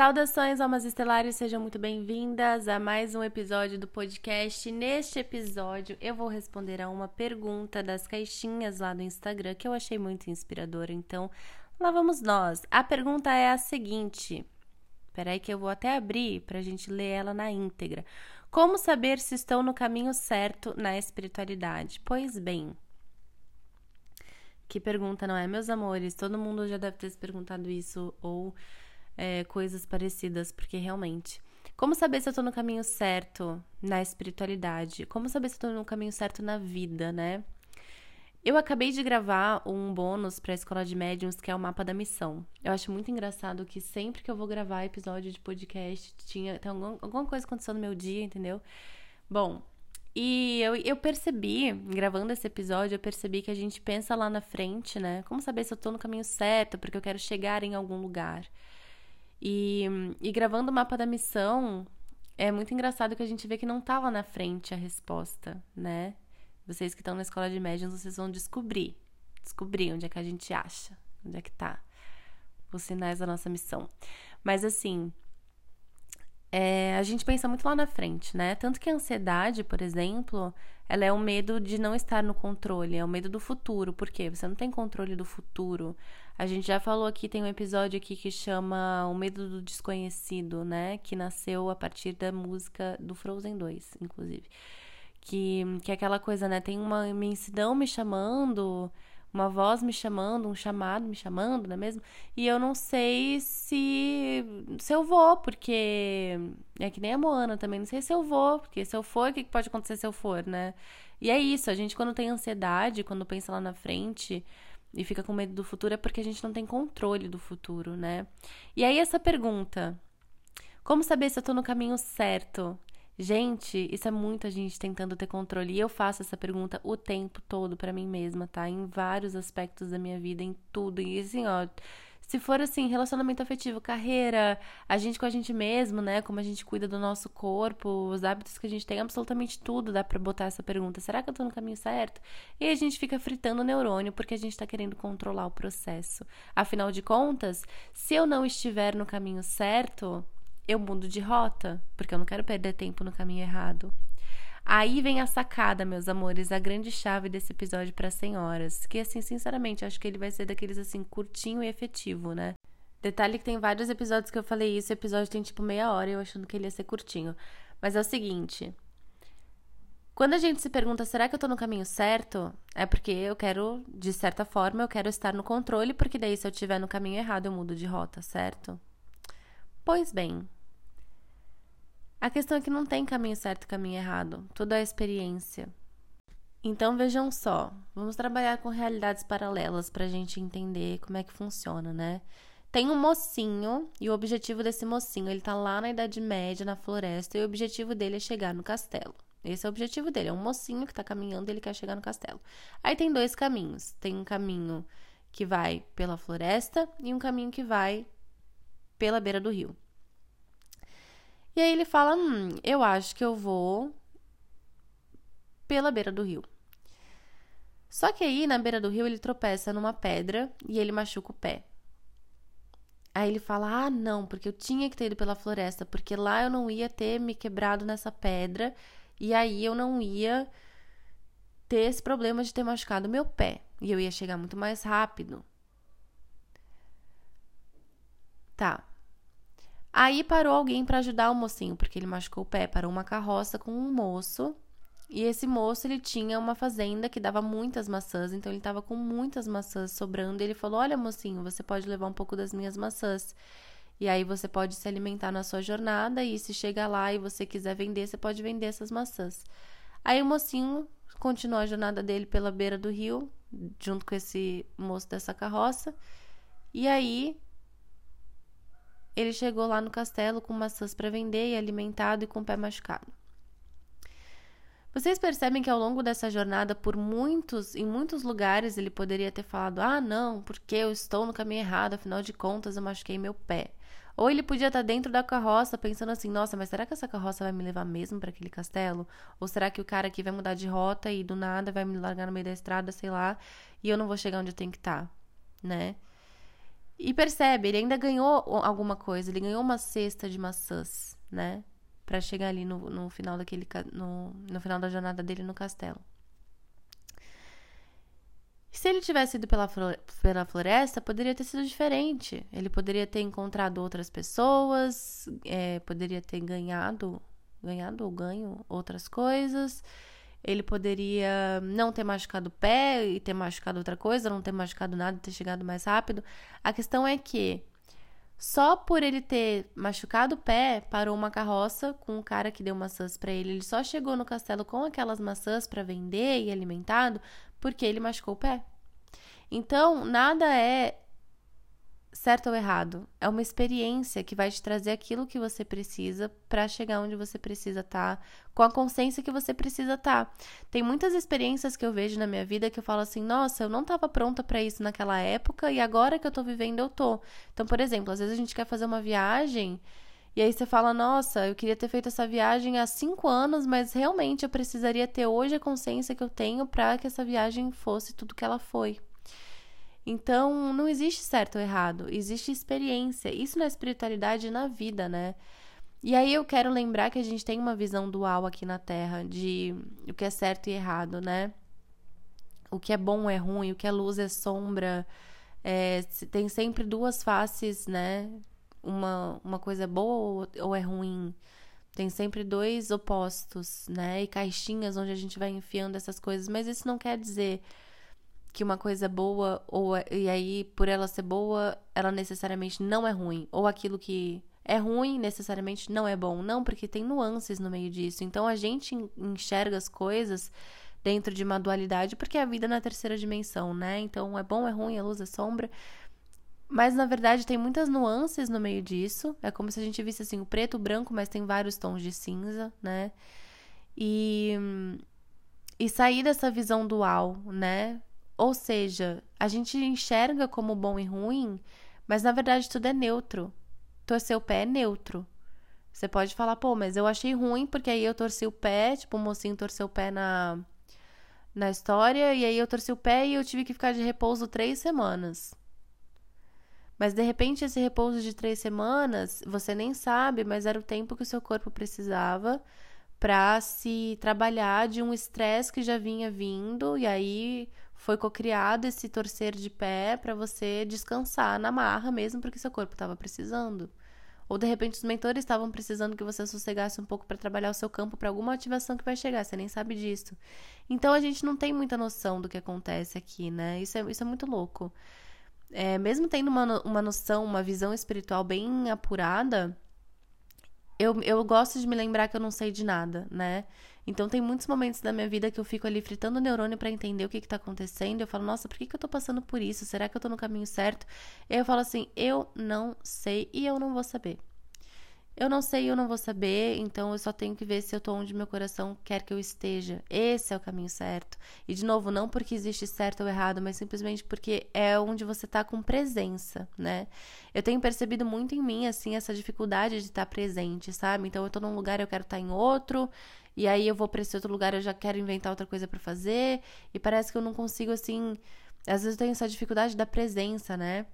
Saudações, almas estelares, sejam muito bem-vindas a mais um episódio do podcast. Neste episódio, eu vou responder a uma pergunta das caixinhas lá do Instagram que eu achei muito inspiradora. Então, lá vamos nós. A pergunta é a seguinte: peraí, que eu vou até abrir para a gente ler ela na íntegra. Como saber se estou no caminho certo na espiritualidade? Pois bem. Que pergunta, não é, meus amores? Todo mundo já deve ter se perguntado isso ou é, coisas parecidas, porque realmente. Como saber se eu tô no caminho certo na espiritualidade? Como saber se eu tô no caminho certo na vida, né? Eu acabei de gravar um bônus para a escola de médiums, que é o mapa da missão. Eu acho muito engraçado que sempre que eu vou gravar episódio de podcast, tinha tem alguma, alguma coisa acontecendo no meu dia, entendeu? Bom, e eu, eu percebi, gravando esse episódio, eu percebi que a gente pensa lá na frente, né? Como saber se eu tô no caminho certo, porque eu quero chegar em algum lugar. E, e gravando o mapa da missão, é muito engraçado que a gente vê que não tá lá na frente a resposta, né? Vocês que estão na escola de médiuns, vocês vão descobrir. Descobrir onde é que a gente acha, onde é que tá os sinais da nossa missão. Mas assim, é, a gente pensa muito lá na frente, né? Tanto que a ansiedade, por exemplo, ela é o medo de não estar no controle, é o medo do futuro. Por quê? Você não tem controle do futuro. A gente já falou aqui, tem um episódio aqui que chama O Medo do Desconhecido, né? Que nasceu a partir da música do Frozen 2, inclusive. Que, que é aquela coisa, né? Tem uma imensidão me chamando, uma voz me chamando, um chamado me chamando, não é mesmo? E eu não sei se, se eu vou, porque é que nem a Moana também, não sei se eu vou, porque se eu for, o que pode acontecer se eu for, né? E é isso, a gente quando tem ansiedade, quando pensa lá na frente e fica com medo do futuro, é porque a gente não tem controle do futuro, né? E aí essa pergunta, como saber se eu tô no caminho certo? Gente, isso é muita gente tentando ter controle. E eu faço essa pergunta o tempo todo para mim mesma, tá? Em vários aspectos da minha vida, em tudo. E assim, ó, se for assim, relacionamento afetivo, carreira, a gente com a gente mesmo, né? Como a gente cuida do nosso corpo, os hábitos que a gente tem, absolutamente tudo dá pra botar essa pergunta. Será que eu tô no caminho certo? E a gente fica fritando o neurônio porque a gente tá querendo controlar o processo. Afinal de contas, se eu não estiver no caminho certo, eu mudo de rota, porque eu não quero perder tempo no caminho errado. Aí vem a sacada, meus amores, a grande chave desse episódio para senhoras, que assim, sinceramente, acho que ele vai ser daqueles assim curtinho e efetivo, né? Detalhe que tem vários episódios que eu falei isso, o episódio tem tipo meia hora, eu achando que ele ia ser curtinho. Mas é o seguinte, quando a gente se pergunta, será que eu tô no caminho certo? É porque eu quero, de certa forma, eu quero estar no controle, porque daí se eu estiver no caminho errado, eu mudo de rota, certo? Pois bem, a questão é que não tem caminho certo e caminho errado, tudo é experiência. Então vejam só, vamos trabalhar com realidades paralelas para a gente entender como é que funciona, né? Tem um mocinho e o objetivo desse mocinho, ele tá lá na Idade Média, na floresta, e o objetivo dele é chegar no castelo. Esse é o objetivo dele, é um mocinho que tá caminhando e ele quer chegar no castelo. Aí tem dois caminhos, tem um caminho que vai pela floresta e um caminho que vai pela beira do rio. E aí ele fala: Hum, eu acho que eu vou pela beira do rio. Só que aí, na beira do rio, ele tropeça numa pedra e ele machuca o pé. Aí ele fala: Ah, não, porque eu tinha que ter ido pela floresta, porque lá eu não ia ter me quebrado nessa pedra e aí eu não ia ter esse problema de ter machucado meu pé e eu ia chegar muito mais rápido. Tá. Aí parou alguém para ajudar o mocinho, porque ele machucou o pé. Parou uma carroça com um moço. E esse moço, ele tinha uma fazenda que dava muitas maçãs, então ele estava com muitas maçãs sobrando. E ele falou: Olha, mocinho, você pode levar um pouco das minhas maçãs. E aí você pode se alimentar na sua jornada. E se chegar lá e você quiser vender, você pode vender essas maçãs. Aí o mocinho continuou a jornada dele pela beira do rio, junto com esse moço dessa carroça. E aí ele chegou lá no castelo com maçãs para vender e alimentado e com o pé machucado. Vocês percebem que ao longo dessa jornada, por muitos, em muitos lugares, ele poderia ter falado: "Ah, não, porque eu estou no caminho errado, afinal de contas eu machuquei meu pé". Ou ele podia estar dentro da carroça pensando assim: "Nossa, mas será que essa carroça vai me levar mesmo para aquele castelo? Ou será que o cara aqui vai mudar de rota e do nada vai me largar no meio da estrada, sei lá, e eu não vou chegar onde eu tenho que estar?", né? E percebe, ele ainda ganhou alguma coisa, ele ganhou uma cesta de maçãs, né? Pra chegar ali no, no final daquele. No, no final da jornada dele no castelo. Se ele tivesse ido pela, pela floresta, poderia ter sido diferente. Ele poderia ter encontrado outras pessoas, é, poderia ter ganhado, ganhado ou ganho outras coisas. Ele poderia não ter machucado o pé e ter machucado outra coisa, não ter machucado nada e ter chegado mais rápido. A questão é que só por ele ter machucado o pé, parou uma carroça com um cara que deu maçãs para ele. Ele só chegou no castelo com aquelas maçãs para vender e alimentado porque ele machucou o pé. Então, nada é certo ou errado. É uma experiência que vai te trazer aquilo que você precisa para chegar onde você precisa estar, tá, com a consciência que você precisa estar. Tá. Tem muitas experiências que eu vejo na minha vida que eu falo assim: "Nossa, eu não estava pronta para isso naquela época e agora que eu tô vivendo eu tô". Então, por exemplo, às vezes a gente quer fazer uma viagem e aí você fala, nossa, eu queria ter feito essa viagem há cinco anos, mas realmente eu precisaria ter hoje a consciência que eu tenho para que essa viagem fosse tudo que ela foi. Então, não existe certo ou errado, existe experiência. Isso na espiritualidade e na vida, né? E aí eu quero lembrar que a gente tem uma visão dual aqui na Terra de o que é certo e errado, né? O que é bom é ruim, o que é luz é sombra. É, tem sempre duas faces, né? Uma, uma coisa é boa ou, ou é ruim. Tem sempre dois opostos, né? E caixinhas onde a gente vai enfiando essas coisas. Mas isso não quer dizer que uma coisa é boa ou é, e aí por ela ser boa, ela necessariamente não é ruim, ou aquilo que é ruim necessariamente não é bom, não, porque tem nuances no meio disso. Então a gente enxerga as coisas dentro de uma dualidade porque é a vida na terceira dimensão, né? Então é bom, é ruim, é luz, é sombra. Mas na verdade tem muitas nuances no meio disso. É como se a gente visse assim o preto, o branco, mas tem vários tons de cinza, né? E e sair dessa visão dual, né? Ou seja, a gente enxerga como bom e ruim, mas na verdade tudo é neutro. Torcer o pé é neutro. Você pode falar, pô, mas eu achei ruim porque aí eu torci o pé, tipo, o mocinho torceu o pé na, na história, e aí eu torci o pé e eu tive que ficar de repouso três semanas. Mas de repente esse repouso de três semanas, você nem sabe, mas era o tempo que o seu corpo precisava para se trabalhar de um estresse que já vinha vindo, e aí foi cocriado esse torcer de pé para você descansar na marra mesmo porque seu corpo estava precisando. Ou de repente os mentores estavam precisando que você sossegasse um pouco para trabalhar o seu campo para alguma ativação que vai chegar, você nem sabe disso. Então a gente não tem muita noção do que acontece aqui, né? Isso é, isso é muito louco. É, mesmo tendo uma, uma noção, uma visão espiritual bem apurada, eu, eu gosto de me lembrar que eu não sei de nada, né? Então tem muitos momentos da minha vida que eu fico ali fritando o neurônio para entender o que, que tá acontecendo. Eu falo, nossa, por que, que eu tô passando por isso? Será que eu tô no caminho certo? E eu falo assim, eu não sei e eu não vou saber. Eu não sei, eu não vou saber, então eu só tenho que ver se eu tô onde meu coração quer que eu esteja. Esse é o caminho certo. E de novo, não porque existe certo ou errado, mas simplesmente porque é onde você tá com presença, né? Eu tenho percebido muito em mim assim essa dificuldade de estar tá presente, sabe? Então eu tô num lugar, eu quero estar tá em outro, e aí eu vou para esse outro lugar, eu já quero inventar outra coisa para fazer, e parece que eu não consigo assim, às vezes eu tenho essa dificuldade da presença, né?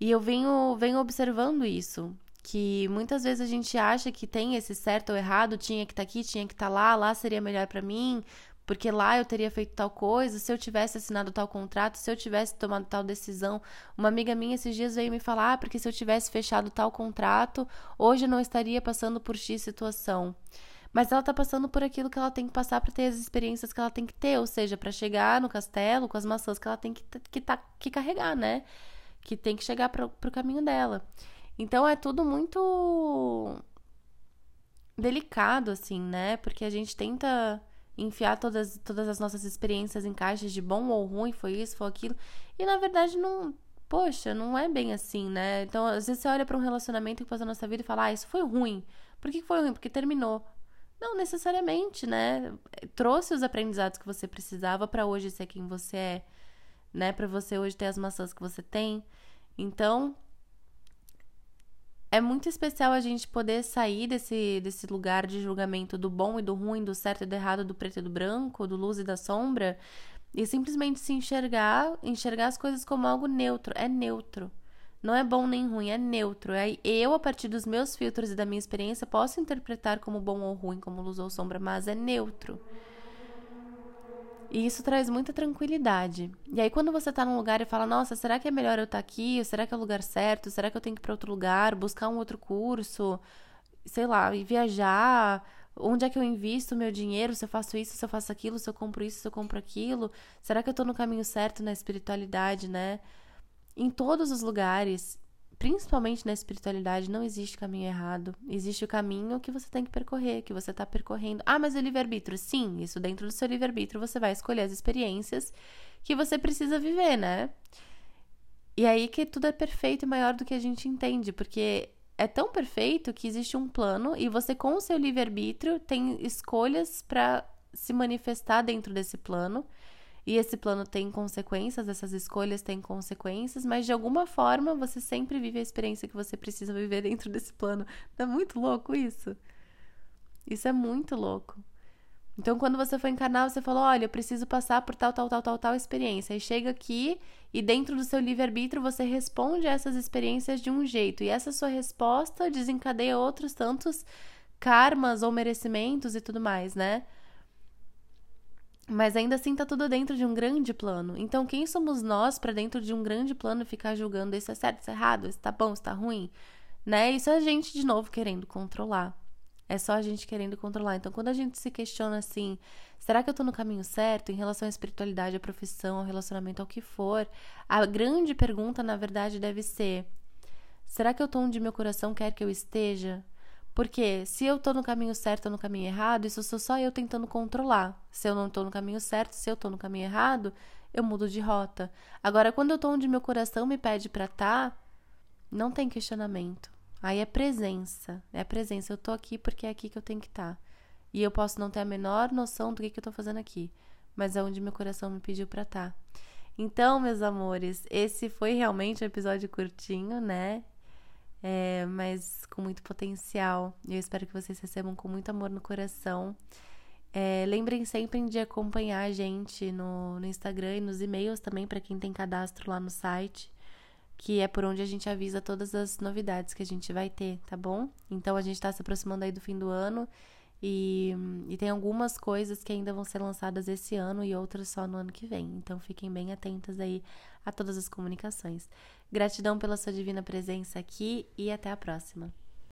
E eu venho, venho observando isso, que muitas vezes a gente acha que tem esse certo ou errado, tinha que estar tá aqui, tinha que estar tá lá, lá seria melhor para mim, porque lá eu teria feito tal coisa, se eu tivesse assinado tal contrato, se eu tivesse tomado tal decisão. Uma amiga minha esses dias veio me falar, ah, porque se eu tivesse fechado tal contrato, hoje eu não estaria passando por X situação. Mas ela tá passando por aquilo que ela tem que passar para ter as experiências que ela tem que ter, ou seja, para chegar no castelo com as maçãs que ela tem que, que, tá, que carregar, né? Que tem que chegar para pro caminho dela. Então é tudo muito delicado, assim, né? Porque a gente tenta enfiar todas, todas as nossas experiências em caixas de bom ou ruim, foi isso, foi aquilo. E na verdade não. Poxa, não é bem assim, né? Então, às vezes você olha para um relacionamento que passou na nossa vida e fala, ah, isso foi ruim. Por que foi ruim? Porque terminou. Não necessariamente, né? Trouxe os aprendizados que você precisava para hoje ser quem você é, né? Para você hoje ter as maçãs que você tem. Então, é muito especial a gente poder sair desse, desse lugar de julgamento do bom e do ruim, do certo e do errado, do preto e do branco, do luz e da sombra, e simplesmente se enxergar, enxergar as coisas como algo neutro. É neutro. Não é bom nem ruim, é neutro. É eu, a partir dos meus filtros e da minha experiência, posso interpretar como bom ou ruim, como luz ou sombra, mas é neutro. E isso traz muita tranquilidade. E aí, quando você tá num lugar e fala, nossa, será que é melhor eu estar tá aqui? Será que é o lugar certo? Será que eu tenho que ir para outro lugar, buscar um outro curso? Sei lá, e viajar? Onde é que eu invisto meu dinheiro? Se eu faço isso, se eu faço aquilo, se eu compro isso, se eu compro aquilo? Será que eu tô no caminho certo na espiritualidade, né? Em todos os lugares, principalmente na espiritualidade, não existe caminho errado. Existe o caminho que você tem que percorrer, que você está percorrendo. Ah, mas o livre-arbítrio? Sim, isso dentro do seu livre-arbítrio você vai escolher as experiências que você precisa viver, né? E aí que tudo é perfeito e maior do que a gente entende, porque é tão perfeito que existe um plano e você, com o seu livre-arbítrio, tem escolhas para se manifestar dentro desse plano. E esse plano tem consequências, essas escolhas têm consequências, mas de alguma forma você sempre vive a experiência que você precisa viver dentro desse plano. Não é muito louco isso? Isso é muito louco. Então, quando você for encarnar, você falou: olha, eu preciso passar por tal, tal, tal, tal, tal experiência. Aí chega aqui e dentro do seu livre-arbítrio você responde a essas experiências de um jeito. E essa sua resposta desencadeia outros tantos karmas ou merecimentos e tudo mais, né? Mas ainda assim tá tudo dentro de um grande plano. Então, quem somos nós para dentro de um grande plano ficar julgando isso é certo, isso é errado, isso tá bom, isso tá ruim, né? Isso é a gente de novo querendo controlar. É só a gente querendo controlar. Então, quando a gente se questiona assim, será que eu tô no caminho certo em relação à espiritualidade, à profissão, ao relacionamento, ao que for? A grande pergunta, na verdade, deve ser: será que eu tô onde meu coração quer que eu esteja? Porque se eu tô no caminho certo ou no caminho errado, isso sou só eu tentando controlar. Se eu não tô no caminho certo, se eu tô no caminho errado, eu mudo de rota. Agora, quando eu tô onde meu coração me pede para estar, tá, não tem questionamento. Aí é presença. É presença. Eu tô aqui porque é aqui que eu tenho que estar. Tá. E eu posso não ter a menor noção do que, que eu tô fazendo aqui. Mas é onde meu coração me pediu para estar. Tá. Então, meus amores, esse foi realmente um episódio curtinho, né? É, mas com muito potencial. Eu espero que vocês recebam com muito amor no coração. É, lembrem sempre de acompanhar a gente no, no Instagram e nos e-mails também, para quem tem cadastro lá no site, que é por onde a gente avisa todas as novidades que a gente vai ter, tá bom? Então a gente está se aproximando aí do fim do ano e, e tem algumas coisas que ainda vão ser lançadas esse ano e outras só no ano que vem. Então fiquem bem atentas aí a todas as comunicações. Gratidão pela sua divina presença aqui e até a próxima.